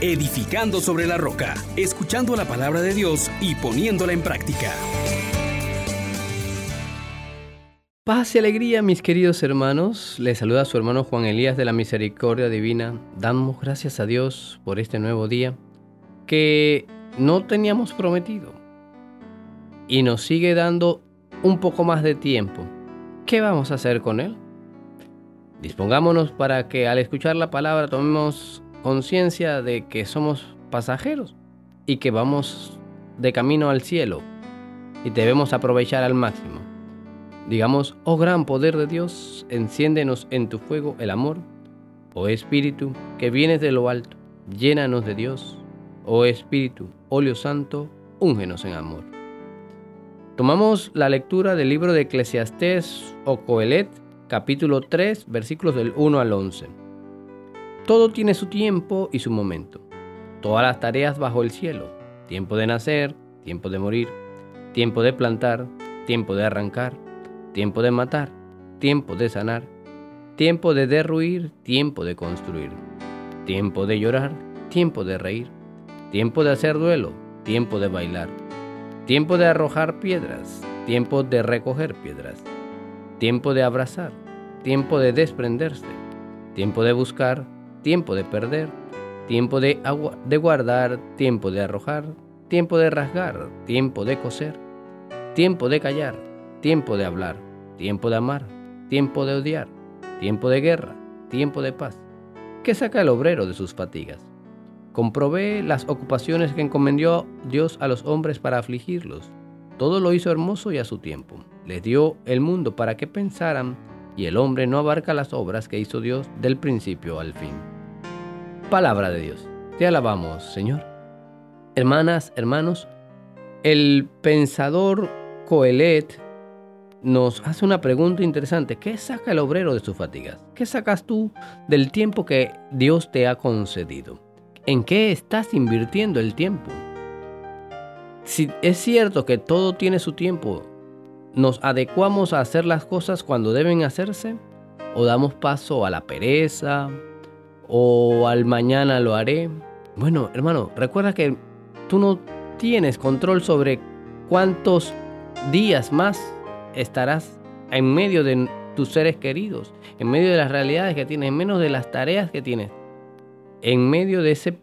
edificando sobre la roca, escuchando la palabra de Dios y poniéndola en práctica. Paz y alegría, mis queridos hermanos. Les saluda su hermano Juan Elías de la Misericordia Divina. Damos gracias a Dios por este nuevo día que no teníamos prometido y nos sigue dando un poco más de tiempo. ¿Qué vamos a hacer con él? Dispongámonos para que al escuchar la palabra tomemos conciencia de que somos pasajeros y que vamos de camino al cielo y debemos aprovechar al máximo. Digamos, oh gran poder de Dios, enciéndenos en tu fuego el amor. Oh Espíritu, que vienes de lo alto, llénanos de Dios. Oh Espíritu, óleo santo, úngenos en amor. Tomamos la lectura del libro de Eclesiastés o Coelet, capítulo 3, versículos del 1 al 11. Todo tiene su tiempo y su momento. Todas las tareas bajo el cielo. Tiempo de nacer, tiempo de morir, tiempo de plantar, tiempo de arrancar, tiempo de matar, tiempo de sanar, tiempo de derruir, tiempo de construir, tiempo de llorar, tiempo de reír, tiempo de hacer duelo, tiempo de bailar, tiempo de arrojar piedras, tiempo de recoger piedras, tiempo de abrazar, tiempo de desprenderse, tiempo de buscar, tiempo de perder, tiempo de, de guardar, tiempo de arrojar, tiempo de rasgar, tiempo de coser, tiempo de callar, tiempo de hablar, tiempo de amar, tiempo de odiar, tiempo de guerra, tiempo de paz. ¿Qué saca el obrero de sus fatigas? Comprobé las ocupaciones que encomendó Dios a los hombres para afligirlos. Todo lo hizo hermoso y a su tiempo. Les dio el mundo para que pensaran y el hombre no abarca las obras que hizo Dios del principio al fin. Palabra de Dios. Te alabamos, Señor. Hermanas, hermanos, el pensador Coelet nos hace una pregunta interesante. ¿Qué saca el obrero de sus fatigas? ¿Qué sacas tú del tiempo que Dios te ha concedido? ¿En qué estás invirtiendo el tiempo? Si es cierto que todo tiene su tiempo, ¿nos adecuamos a hacer las cosas cuando deben hacerse? ¿O damos paso a la pereza? ¿O al mañana lo haré? Bueno, hermano, recuerda que tú no tienes control sobre cuántos días más estarás en medio de tus seres queridos, en medio de las realidades que tienes, en medio de las tareas que tienes, en medio de ese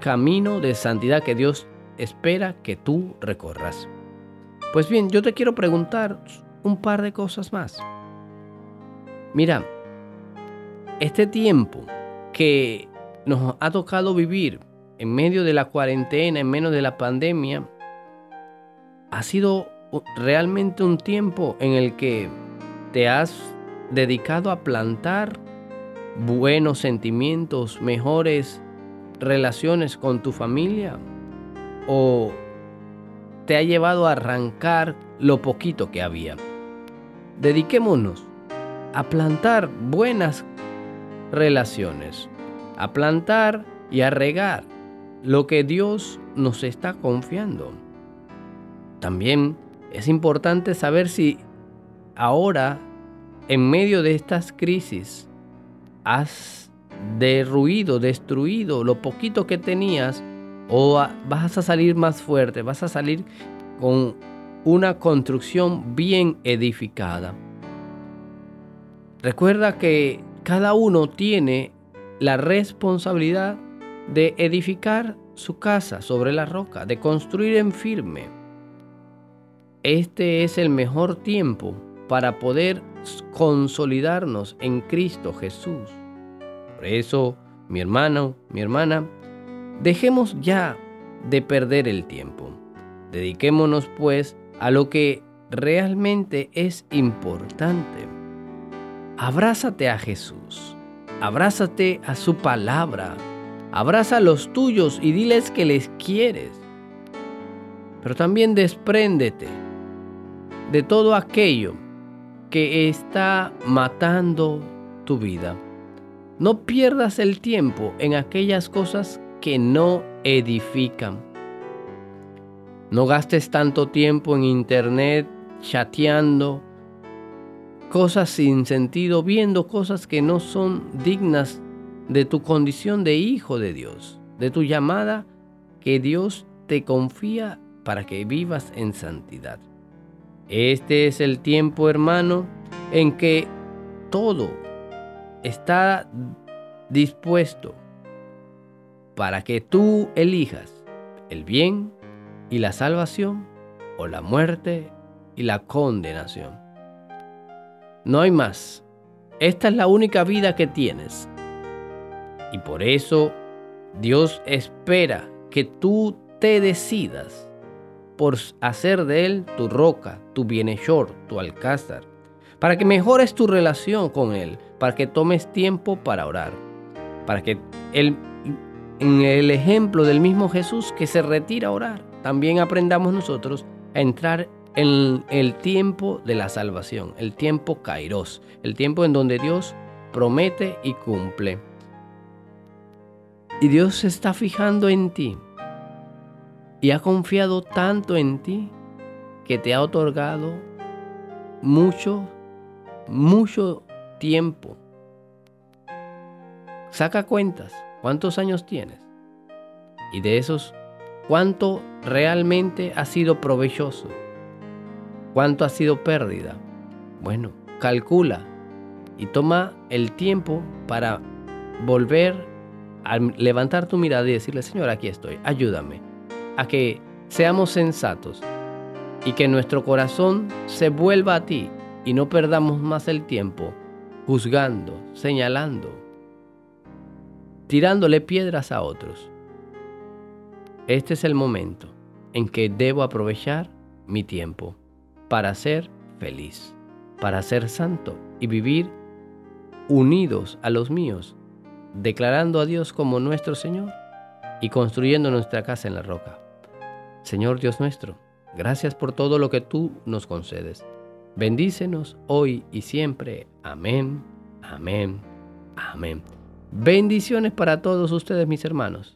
camino de santidad que Dios espera que tú recorras. Pues bien, yo te quiero preguntar un par de cosas más. Mira, este tiempo que nos ha tocado vivir en medio de la cuarentena, en medio de la pandemia, ha sido realmente un tiempo en el que te has dedicado a plantar buenos sentimientos, mejores relaciones con tu familia? ¿O te ha llevado a arrancar lo poquito que había? Dediquémonos a plantar buenas relaciones, a plantar y a regar lo que Dios nos está confiando. También es importante saber si ahora, en medio de estas crisis, has derruido, destruido lo poquito que tenías o vas a salir más fuerte, vas a salir con una construcción bien edificada. Recuerda que cada uno tiene la responsabilidad de edificar su casa sobre la roca, de construir en firme este es el mejor tiempo para poder consolidarnos en Cristo Jesús. Por eso, mi hermano, mi hermana, dejemos ya de perder el tiempo. Dediquémonos pues a lo que realmente es importante. Abrázate a Jesús, abrázate a su palabra, abraza a los tuyos y diles que les quieres. Pero también despréndete de todo aquello que está matando tu vida. No pierdas el tiempo en aquellas cosas que no edifican. No gastes tanto tiempo en internet chateando cosas sin sentido, viendo cosas que no son dignas de tu condición de hijo de Dios. de tu llamada que Dios te confía para que vivas en santidad. Este es el tiempo, hermano, en que todo está dispuesto para que tú elijas el bien y la salvación o la muerte y la condenación. No hay más. Esta es la única vida que tienes. Y por eso Dios espera que tú te decidas por hacer de Él tu roca, tu bienhechor, tu alcázar, para que mejores tu relación con Él, para que tomes tiempo para orar, para que en el ejemplo del mismo Jesús que se retira a orar, también aprendamos nosotros a entrar en el tiempo de la salvación, el tiempo kairos, el tiempo en donde Dios promete y cumple. Y Dios se está fijando en ti y ha confiado tanto en ti que te ha otorgado mucho, mucho tiempo. Saca cuentas, ¿cuántos años tienes? Y de esos, ¿cuánto realmente ha sido provechoso? ¿Cuánto ha sido pérdida? Bueno, calcula y toma el tiempo para volver a levantar tu mirada y decirle, Señor, aquí estoy, ayúdame a que seamos sensatos y que nuestro corazón se vuelva a ti y no perdamos más el tiempo juzgando, señalando, tirándole piedras a otros. Este es el momento en que debo aprovechar mi tiempo para ser feliz, para ser santo y vivir unidos a los míos, declarando a Dios como nuestro Señor y construyendo nuestra casa en la roca. Señor Dios nuestro, gracias por todo lo que tú nos concedes. Bendícenos hoy y siempre. Amén, amén, amén. Bendiciones para todos ustedes, mis hermanos.